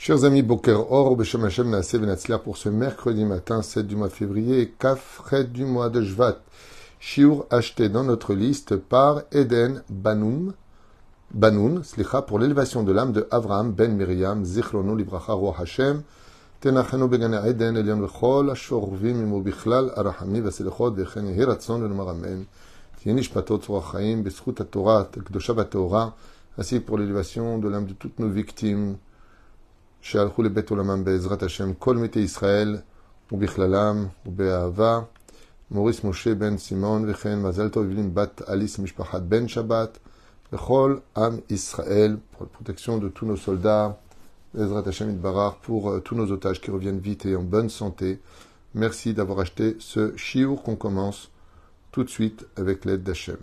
Chers amis, Boker Or, Beshem Hashem Naaseh Benatzler pour ce mercredi matin, 7 du mois de février, Kafret du mois de Jvat. Shiur acheté dans notre liste par Eden Banoum, Banoun, slicha, pour l'élévation de l'âme de Avraham ben Miriam, Zichrono Libracha Roi Hashem, Tenachenu Begane Eden, Elion Lechol, Ashorvim Imo Bichlal, Arahami, Vaselechot, Vechen Yehi Ratzon, Le Nomar Amen. תהיה נשפטו צרור החיים בזכות התורה, הקדושה והטהורה, ainsi pour l'élévation de l'âme de toutes nos victimes, שהלכו לבית עולמם בעזרת השם, כל מתי ישראל, ובכללם, ובאהבה, מוריס משה בן סימון, וכן מזל טוב אבלין בת אליס משפחת בן שבת, וכל עם ישראל, pour la protection de tous nos soldats, בעזרת השם יתברך, pour euh, tous nos otages qui reviennent vite et en bonne santé. Merci d'avoir acheté ce chiour qu'on commence tout de suite avec l'aide d'Hachem.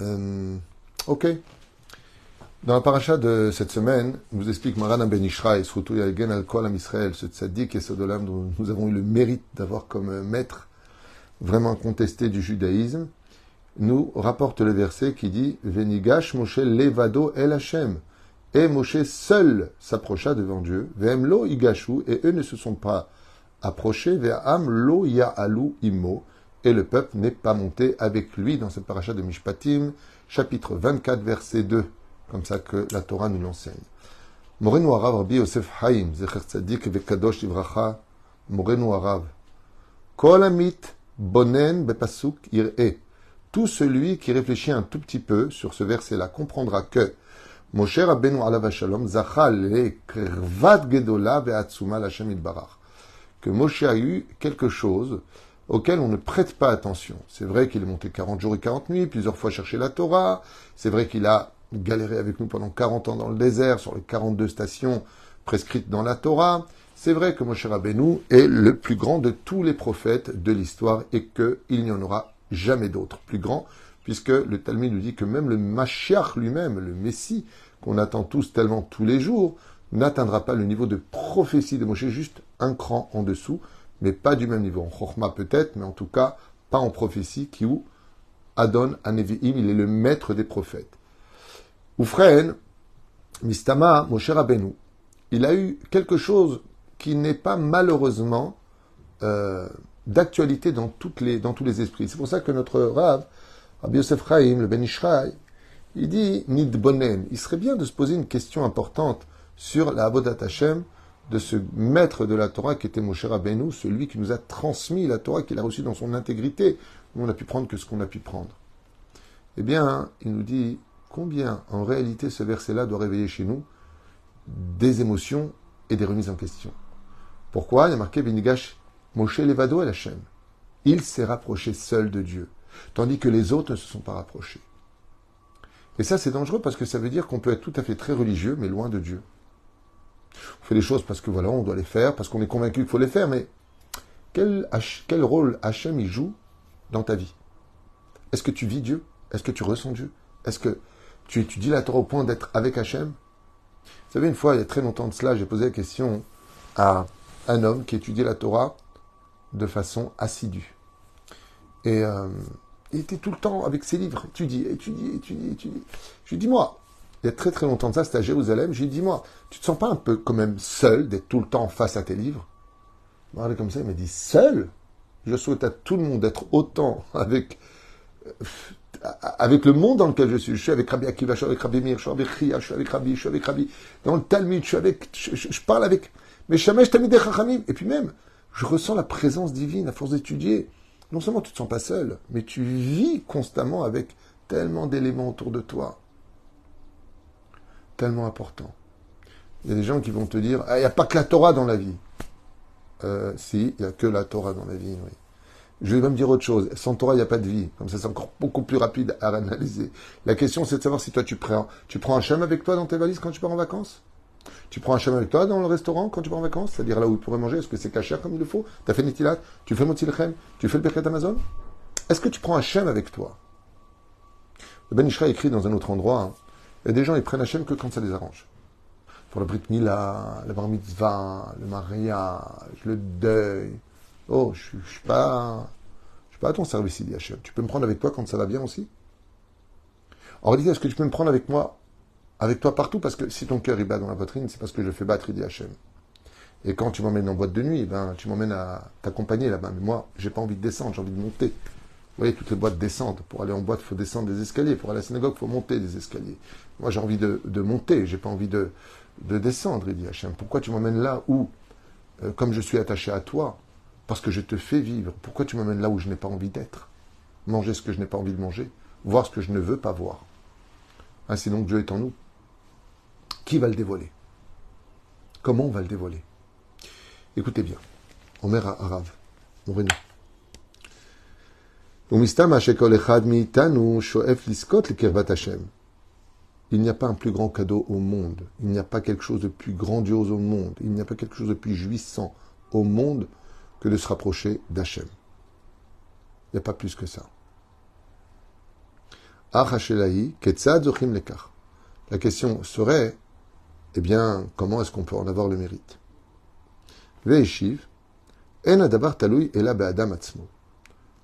Euh, ok. Dans la paracha de cette semaine, nous explique Maran Ben Ishraï, surtout Yalgen al Kol Am Israël, ce tzaddik et ce dolam dont nous avons eu le mérite d'avoir comme maître vraiment contesté du judaïsme, nous rapporte le verset qui dit Venigash Moshe levado el Hashem. Et Moshe seul s'approcha devant Dieu, Vemlo igashu, et eux ne se sont pas approché vers Am lo ya'alu imo, et le peuple n'est pas monté avec lui dans cette paracha de Mishpatim, chapitre 24, verset 2, comme ça que la Torah nous l'enseigne. Morenu Arav Rabbi Yosef Haim, Zecher Tzadik Vekadosh Ivracha, Morenu Arav. Kol amit bonen bepasuk ir'e. Tout celui qui réfléchit un tout petit peu sur ce verset-là comprendra que Moshe Rabbeinu alav shalom zachal le krvat gedola ve'atzuma l'Hashem itbarach que Moshe a eu quelque chose auquel on ne prête pas attention. C'est vrai qu'il est monté 40 jours et 40 nuits, plusieurs fois chercher la Torah. C'est vrai qu'il a galéré avec nous pendant 40 ans dans le désert, sur les 42 stations prescrites dans la Torah. C'est vrai que Moshe Rabbeinu est le plus grand de tous les prophètes de l'histoire et qu'il n'y en aura jamais d'autre plus grand, puisque le Talmud nous dit que même le Mashiach lui-même, le Messie, qu'on attend tous tellement tous les jours, n'atteindra pas le niveau de prophétie de Moshe, juste un cran en dessous, mais pas du même niveau. En Chorma peut-être, mais en tout cas pas en prophétie, qui où Adon Anevi'im, il est le maître des prophètes. Oufren, Mistama, Moshe Rabbeinu, il a eu quelque chose qui n'est pas malheureusement euh, d'actualité dans, dans tous les esprits. C'est pour ça que notre Rav, Rabbi Yosef le Ben Ishraï, il dit Nidbonen. Il serait bien de se poser une question importante sur la Avodat Hashem de ce maître de la Torah qui était Moshe Rabbeinu, celui qui nous a transmis la Torah, qu'il a reçue dans son intégrité. On n'a pu prendre que ce qu'on a pu prendre. Eh bien, il nous dit combien, en réalité, ce verset-là doit réveiller chez nous des émotions et des remises en question. Pourquoi? Il y a marqué Benigash Moshe Levado la Hashem. Il s'est rapproché seul de Dieu, tandis que les autres ne se sont pas rapprochés. Et ça, c'est dangereux parce que ça veut dire qu'on peut être tout à fait très religieux, mais loin de Dieu. On fait les choses parce que voilà, on doit les faire, parce qu'on est convaincu qu'il faut les faire, mais quel, quel rôle Hachem y joue dans ta vie? Est-ce que tu vis Dieu? Est-ce que tu ressens Dieu? Est-ce que tu étudies la Torah au point d'être avec Hachem Vous savez, une fois, il y a très longtemps de cela, j'ai posé la question à un homme qui étudiait la Torah de façon assidue. Et euh, il était tout le temps avec ses livres, étudie, étudie, étudie, étudie. Je lui dis, moi, il y a très très longtemps de ça, c'était à Jérusalem. J'ai dit, dis-moi, tu te sens pas un peu quand même seul d'être tout le temps face à tes livres? Il comme ça, il m'a dit, seul? Je souhaite à tout le monde d'être autant avec, euh, avec le monde dans lequel je suis. Je suis avec Rabbi Akiva, je suis avec Rabbi Mir, je suis avec Ria, je suis avec Rabbi, je suis avec Rabbi. Dans le Talmud, je suis avec, je, parle avec mes Shamesh Tamideh Chachamim. Et puis même, je ressens la présence divine à force d'étudier. Non seulement tu ne te sens pas seul, mais tu vis constamment avec tellement d'éléments autour de toi tellement important. Il y a des gens qui vont te dire ah, il n'y a pas que la Torah dans la vie. Euh, si, il n'y a que la Torah dans la vie, oui. Je vais même dire autre chose. Sans Torah, il n'y a pas de vie. Comme ça, c'est encore beaucoup plus rapide à analyser. La question, c'est de savoir si toi, tu prends, tu prends un chum avec toi dans tes valises quand tu pars en vacances? Tu prends un chum avec toi dans le restaurant quand tu pars en vacances? C'est-à-dire là où tu pourrais manger Est-ce que c'est caché comme il le faut? Tu as fait Netilat? Tu fais Motilchem Tu fais le Birkat Amazon? Est-ce que tu prends un chum avec toi? Le Ben Ishra écrit dans un autre endroit il y a des gens, ils prennent Hachem que quand ça les arrange. Pour le Brit Mila, le Bar Mitzvah, le mariage, le deuil. Oh, je ne suis pas, je suis pas à ton service, dit Hachem. Tu peux me prendre avec toi quand ça va bien aussi? En réalité, est-ce que tu peux me prendre avec moi avec toi partout, parce que si ton cœur il bat dans la poitrine, c'est parce que je fais battre, il dit. Et quand tu m'emmènes en boîte de nuit, ben, tu m'emmènes à t'accompagner là-bas. Mais moi, j'ai pas envie de descendre, j'ai envie de monter. Vous voyez, toutes les boîtes descendent. Pour aller en boîte, il faut descendre des escaliers. Pour aller à la synagogue, il faut monter des escaliers. Moi, j'ai envie de, de monter, j'ai pas envie de, de descendre, il dit. Pourquoi tu m'emmènes là où, euh, comme je suis attaché à toi, parce que je te fais vivre, pourquoi tu m'emmènes là où je n'ai pas envie d'être? Manger ce que je n'ai pas envie de manger, voir ce que je ne veux pas voir. Ainsi donc, Dieu est en nous. Qui va le dévoiler? Comment on va le dévoiler? Écoutez bien. Omer Arav, Moreno. Il n'y a pas un plus grand cadeau au monde. Il n'y a pas quelque chose de plus grandiose au monde. Il n'y a pas quelque chose de plus jouissant au monde que de se rapprocher d'Hachem. Il n'y a pas plus que ça. La question serait, eh bien, comment est-ce qu'on peut en avoir le mérite?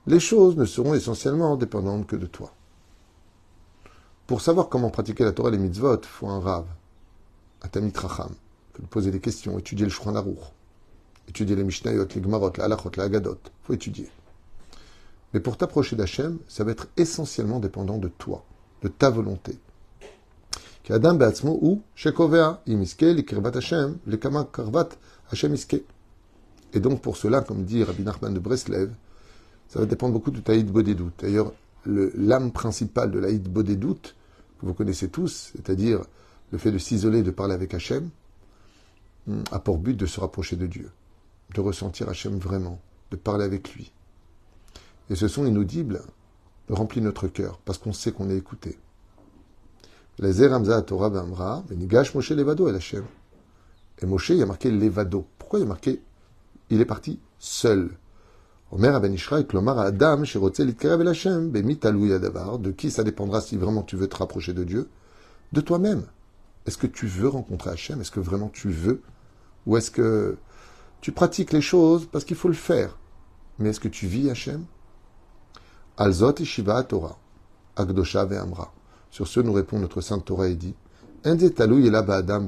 Les choses ne seront essentiellement dépendantes que de toi. Pour savoir comment pratiquer la Torah et les mitzvot, il faut un rave, un tamit racham. Poser des questions, étudier le Aruch, étudier les Mishnayot, les Gmarot, la Halachot, la Agadot. Il faut étudier. Mais pour t'approcher d'Hachem, ça va être essentiellement dépendant de toi, de ta volonté. Adam be'atzmo ou shekovea imiske Hashem karvat Hashem iske. Et donc pour cela, comme dit Rabbi Nachman de Breslev, ça va dépendre beaucoup de ta doute. D'ailleurs, l'âme principale de la doute, que vous connaissez tous, c'est-à-dire le fait de s'isoler, de parler avec Hachem, hmm, a pour but de se rapprocher de Dieu, de ressentir Hachem vraiment, de parler avec lui. Et ce son inaudible remplit notre cœur, parce qu'on sait qu'on est écouté. Les Torah Bamra, Moshe Levado el Hachem. Et Moshe, il a marqué Levado. Pourquoi il a marqué? Il est parti seul. Omer ben Klomar Adam, el Hashem, De qui ça dépendra si vraiment tu veux te rapprocher de Dieu? De toi-même. Est-ce que tu veux rencontrer Hachem? Est-ce que vraiment tu veux? Ou est-ce que tu pratiques les choses parce qu'il faut le faire. Mais est-ce que tu vis Hachem? Alzot et Shiva Torah, Agdosha Amra. Sur ce, nous répond notre sainte Torah et dit Adam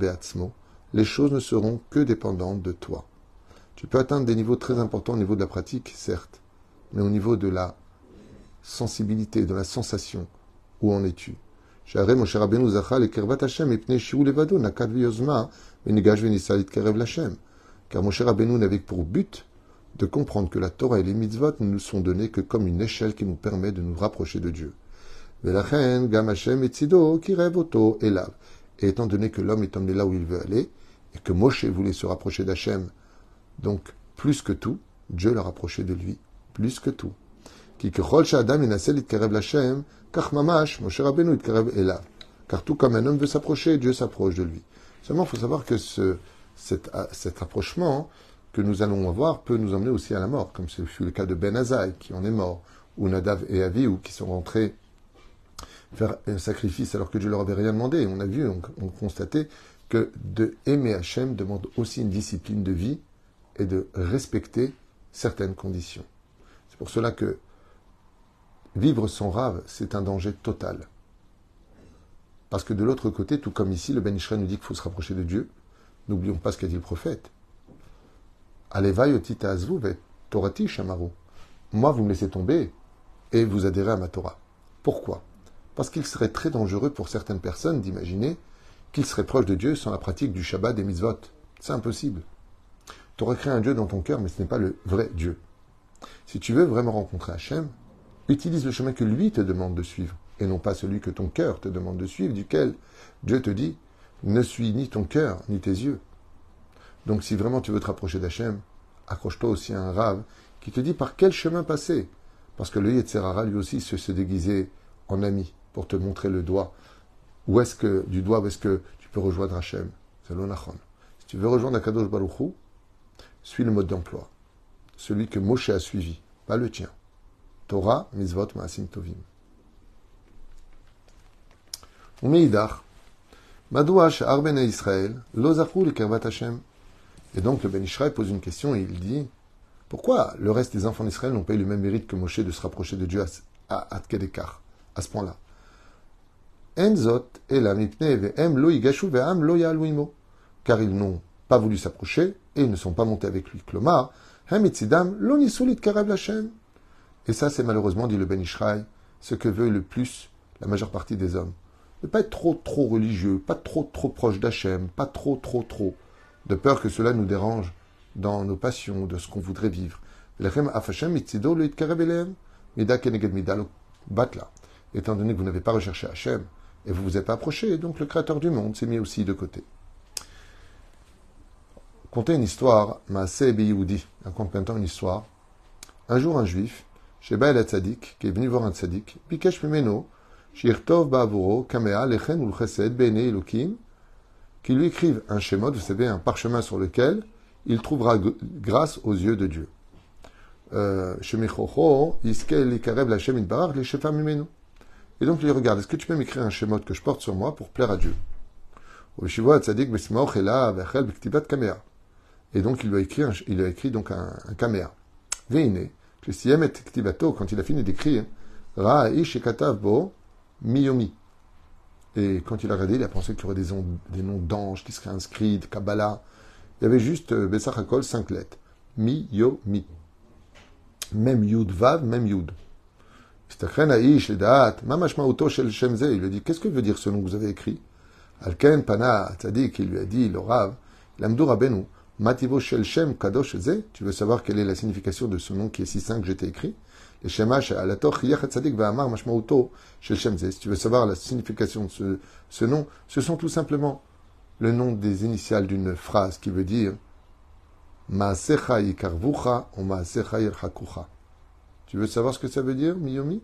Les choses ne seront que dépendantes de toi. Tu peux atteindre des niveaux très importants au niveau de la pratique, certes, mais au niveau de la sensibilité, de la sensation, où en es-tu? Car Moshe Rabbeinu n'avait pour but de comprendre que la Torah et les mitzvot ne nous sont donnés que comme une échelle qui nous permet de nous rapprocher de Dieu. Et étant donné que l'homme est emmené là où il veut aller, et que Moshe voulait se rapprocher d'Hachem donc, plus que tout, Dieu l'a rapproché de lui, plus que tout. Car tout comme un homme veut s'approcher, Dieu s'approche de lui. Seulement, il faut savoir que ce, cet, cet, approchement que nous allons avoir peut nous emmener aussi à la mort, comme ce fut le cas de Ben Azaï, qui en est mort, ou Nadav et Avi, ou qui sont rentrés faire un sacrifice alors que Dieu leur avait rien demandé. On a vu, on, on constatait que de aimer Hachem demande aussi une discipline de vie et de respecter certaines conditions. C'est pour cela que vivre sans rave, c'est un danger total. Parce que de l'autre côté, tout comme ici, le Ben Ishra nous dit qu'il faut se rapprocher de Dieu, n'oublions pas ce qu'a dit le prophète. Torati Shamaru. Moi, vous me laissez tomber et vous adhérez à ma Torah. Pourquoi? Parce qu'il serait très dangereux pour certaines personnes d'imaginer qu'ils seraient proches de Dieu sans la pratique du Shabbat des mitzvot. C'est impossible. Tu aurais créé un Dieu dans ton cœur, mais ce n'est pas le vrai Dieu. Si tu veux vraiment rencontrer Hachem, utilise le chemin que lui te demande de suivre, et non pas celui que ton cœur te demande de suivre, duquel Dieu te dit ne suis ni ton cœur, ni tes yeux. Donc si vraiment tu veux te rapprocher d'Hachem, accroche-toi aussi à un rave qui te dit par quel chemin passer. Parce que le Yetzerara, lui aussi, se, se déguisait en ami pour te montrer le doigt. Où est-ce que, du doigt, où est-ce que tu peux rejoindre Hachem? C'est l'onachon. Si tu veux rejoindre Akadosh Baruchou, suis le mode d'emploi. Celui que Moshe a suivi, pas le tien. Torah, Mizvot, Maasim Tovim. Et donc le Ben Israël pose une question et il dit Pourquoi le reste des enfants d'Israël n'ont pas eu le même mérite que Moshe de se rapprocher de Dieu à, à, à ce point-là? Enzot lo Car ils n'ont pas voulu s'approcher et ils ne sont pas montés avec lui. Klomar, lo. Et ça, c'est malheureusement, dit le Ben Ishraï, ce que veut le plus la majeure partie des hommes. Ne pas être trop, trop religieux, pas trop, trop proche d'Hachem, pas trop, trop, trop, de peur que cela nous dérange dans nos passions, de ce qu'on voudrait vivre. Étant donné que vous n'avez pas recherché Hachem et vous vous êtes pas approché, donc le Créateur du monde s'est mis aussi de côté. Comptez une histoire, Maaseh Yehoudi, un temps une histoire. Un jour, un juif, chez Baal Tzadik, qui est venu voir un Tzadik, Bikesh Mimeno, Shirtov Ba'avuro, Kamea, Lechen ou Chesed, Bene Elokim, qui lui écrivent un schéma, vous savez, un parchemin sur lequel il trouvera grâce aux yeux de Dieu. Euh, Et donc il regarde, est-ce que tu peux m'écrire un schéma que je porte sur moi pour plaire à Dieu? Et donc il lui a écrit, il a écrit donc un, un. Veine, quand il a fini d'écrire, Ra'ish et Bo, Miyomi. Et quand il a regardé, il a pensé qu'il y aurait des, noms d'anges qui seraient inscrits, de Kabbalah. Il y avait juste euh, Bessach Hakol, cinq lettres. Mi. Même Yud, Vav, même Yud. Il lui a dit, qu'est-ce que veut dire ce nom que vous avez écrit? Alken, Pana, Tzadik, il lui a dit, le Rav, Lamdou Rabenu, Mativo Shel Shem Kadosh Ze, tu veux savoir quelle est la signification de ce nom qui est si saint que j'étais écrit? Et Alator Yachat Mashmauto Shel Shem Ze. Si tu veux savoir la signification de ce, ce nom, ce sont tout simplement le nom des initiales d'une phrase qui veut dire Maasecha yikarvucha ou Maasecha yirhakucha. Tu veux savoir ce que ça veut dire, Miyomi?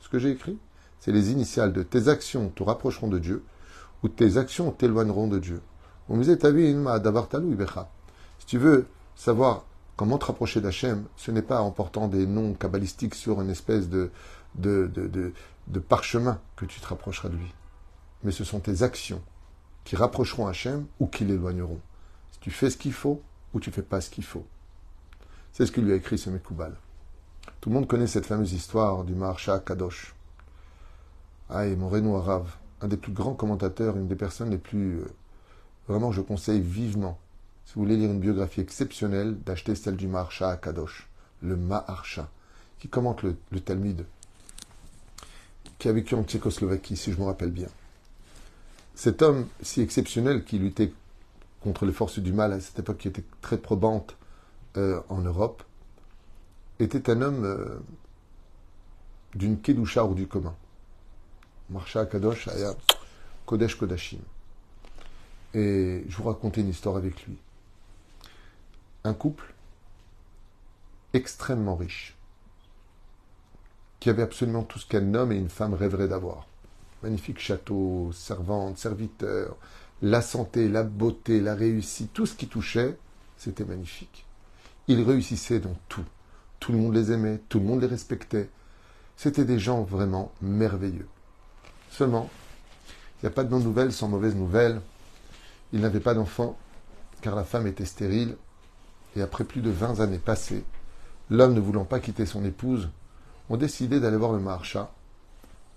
Ce que j'ai écrit? C'est les initiales de tes actions te rapprocheront de Dieu ou tes actions t'éloigneront de Dieu. Si tu veux savoir comment te rapprocher d'Hachem, ce n'est pas en portant des noms kabbalistiques sur une espèce de, parchemin que tu te rapprocheras de lui. Mais ce sont tes actions qui rapprocheront Hachem ou qui l'éloigneront. Si tu fais ce qu'il faut ou tu fais pas ce qu'il faut. C'est ce que lui a écrit ce Mekoubal. Tout le monde connaît cette fameuse histoire du Maharsha Kadosh. Ah, et mon Renou Arav, un des plus grands commentateurs, une des personnes les plus. Euh, vraiment, je conseille vivement, si vous voulez lire une biographie exceptionnelle, d'acheter celle du Maharsha Kadosh, le Maharsha, qui commente le, Talmud, qui a vécu en Tchécoslovaquie, si je me rappelle bien. Cet homme si exceptionnel qui luttait contre les forces du mal à cette époque qui était très probante euh, en Europe, était un homme euh, d'une Kedusha ou du commun. Marsha Kadosh Kodesh Kodashim. Et je vous racontais une histoire avec lui. Un couple extrêmement riche, qui avait absolument tout ce qu'un homme et une femme rêveraient d'avoir magnifique château, servante, serviteur, la santé, la beauté, la réussite, tout ce qui touchait, c'était magnifique. Ils réussissaient dans tout. Tout le monde les aimait, tout le monde les respectait. C'était des gens vraiment merveilleux. Seulement, il n'y a pas de bonnes nouvelles sans mauvaises nouvelles. Ils n'avaient pas d'enfants, car la femme était stérile. Et après plus de 20 années passées, l'homme ne voulant pas quitter son épouse, ont décidé d'aller voir le marcha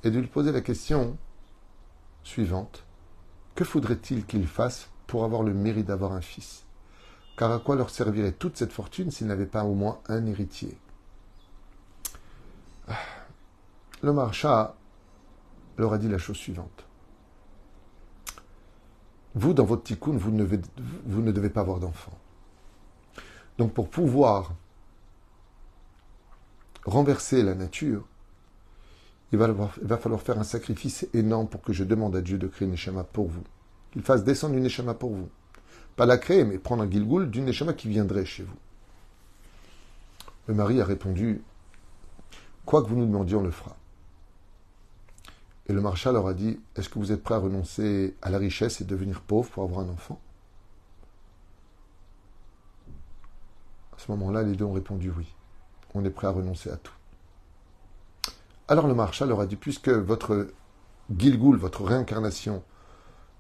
et de lui poser la question suivante. Que faudrait-il qu'il fasse pour avoir le mérite d'avoir un fils? Car à quoi leur servirait toute cette fortune s'il n'avait pas au moins un héritier? Le marcha leur a dit la chose suivante. Vous, dans votre tikkun, vous ne devez pas avoir d'enfant. Donc pour pouvoir renverser la nature, il va, falloir faire un sacrifice énorme pour que je demande à Dieu de créer une Neshama pour vous. Qu'il fasse descendre une Neshama pour vous. Pas la créer, mais prendre un Gilgul d'une Neshama qui viendrait chez vous. Le mari a répondu Quoi que vous nous demandiez, on le fera. Et le marshal leur a dit Est-ce que vous êtes prêt à renoncer à la richesse et devenir pauvre pour avoir un enfant? Ce moment-là, les deux ont répondu oui. On est prêt à renoncer à tout. Alors le marshal leur a dit, puisque votre Gilgul, votre réincarnation,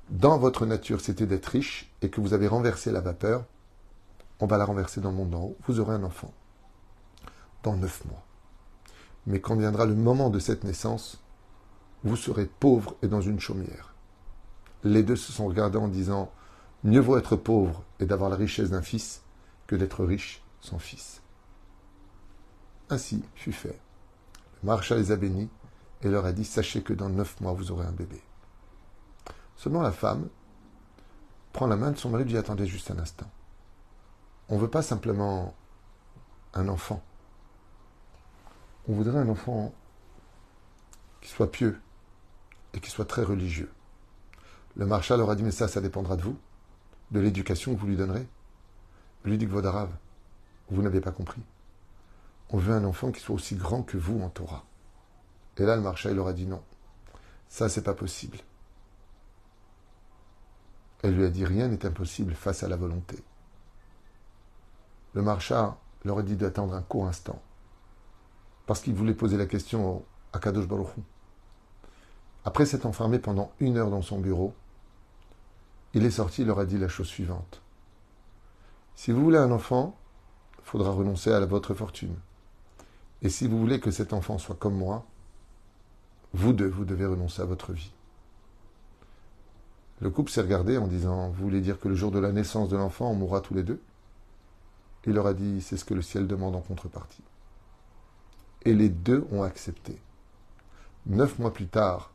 dans votre nature, c'était d'être riche et que vous avez renversé la vapeur, on va la renverser dans le monde d'en haut, vous aurez un enfant dans neuf mois. Mais quand viendra le moment de cette naissance, vous serez pauvre et dans une chaumière. Les deux se sont regardés en disant Mieux vaut être pauvre et d'avoir la richesse d'un fils que d'être riche sans fils. Ainsi fut fait. Le maréchal les a bénis et leur a dit Sachez que dans neuf mois vous aurez un bébé. Seulement la femme prend la main de son mari et dit Attendez juste un instant. On ne veut pas simplement un enfant. On voudrait un enfant qui soit pieux et qui soit très religieux. Le marshal leur a dit Mais ça, ça dépendra de vous de l'éducation que vous lui donnerez. lui dit que Vodarav, vous n'avez pas compris. On veut un enfant qui soit aussi grand que vous en Torah. Et là, le marchand, il leur a dit non. Ça, c'est pas possible. Elle lui a dit rien n'est impossible face à la volonté. Le marchand leur a dit d'attendre un court instant. Parce qu'il voulait poser la question à Kadosh Baruch Après s'être enfermé pendant une heure dans son bureau, il est sorti, il leur a dit la chose suivante. Si vous voulez un enfant, faudra renoncer à votre fortune. Et si vous voulez que cet enfant soit comme moi, vous deux, vous devez renoncer à votre vie. Le couple s'est regardé en disant Vous voulez dire que le jour de la naissance de l'enfant, on mourra tous les deux? Il leur a dit C'est ce que le ciel demande en contrepartie. Et les deux ont accepté. Neuf mois plus tard,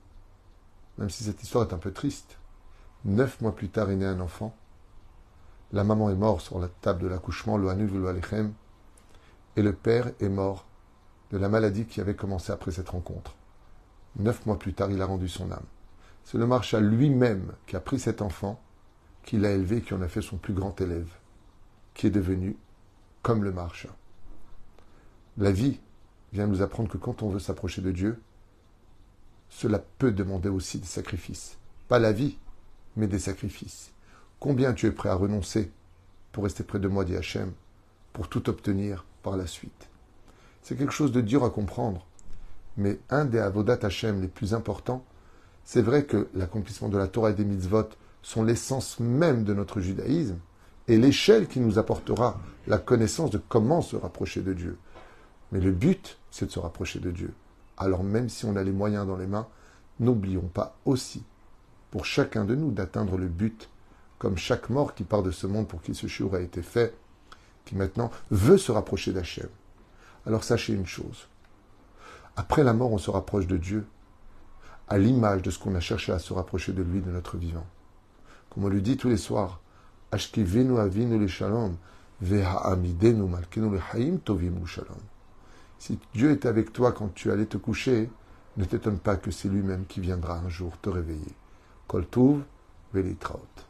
même si cette histoire est un peu triste, Neuf mois plus tard est né un enfant. La maman est morte sur la table de l'accouchement, le Alechem, et le père est mort de la maladie qui avait commencé après cette rencontre. Neuf mois plus tard, il a rendu son âme. C'est le marchal lui-même qui a pris cet enfant, qui l'a élevé, qui en a fait son plus grand élève, qui est devenu comme le marchal. La vie vient nous apprendre que quand on veut s'approcher de Dieu, cela peut demander aussi des sacrifices. Pas la vie, mais des sacrifices. Combien tu es prêt à renoncer pour rester près de moi, dit Hachem, pour tout obtenir par la suite? C'est quelque chose de dur à comprendre, mais un des avodat Hachem les plus importants, c'est vrai que l'accomplissement de la Torah et des mitzvot sont l'essence même de notre judaïsme et l'échelle qui nous apportera la connaissance de comment se rapprocher de Dieu. Mais le but, c'est de se rapprocher de Dieu. Alors même si on a les moyens dans les mains, n'oublions pas aussi pour chacun de nous d'atteindre le but, comme chaque mort qui part de ce monde pour qui ce chiour a été fait, qui maintenant veut se rapprocher d'Hachem. Alors sachez une chose. Après la mort, on se rapproche de Dieu, à l'image de ce qu'on a cherché à se rapprocher de lui de notre vivant. Comme on lui dit tous les soirs, Ashkivenu avinu le shalom, ve'ha'amidenu le haim tovim shalom. Si Dieu est avec toi quand tu allais te coucher, ne t'étonne pas que c'est lui-même qui viendra un jour te réveiller. Koltuv, Velitraut.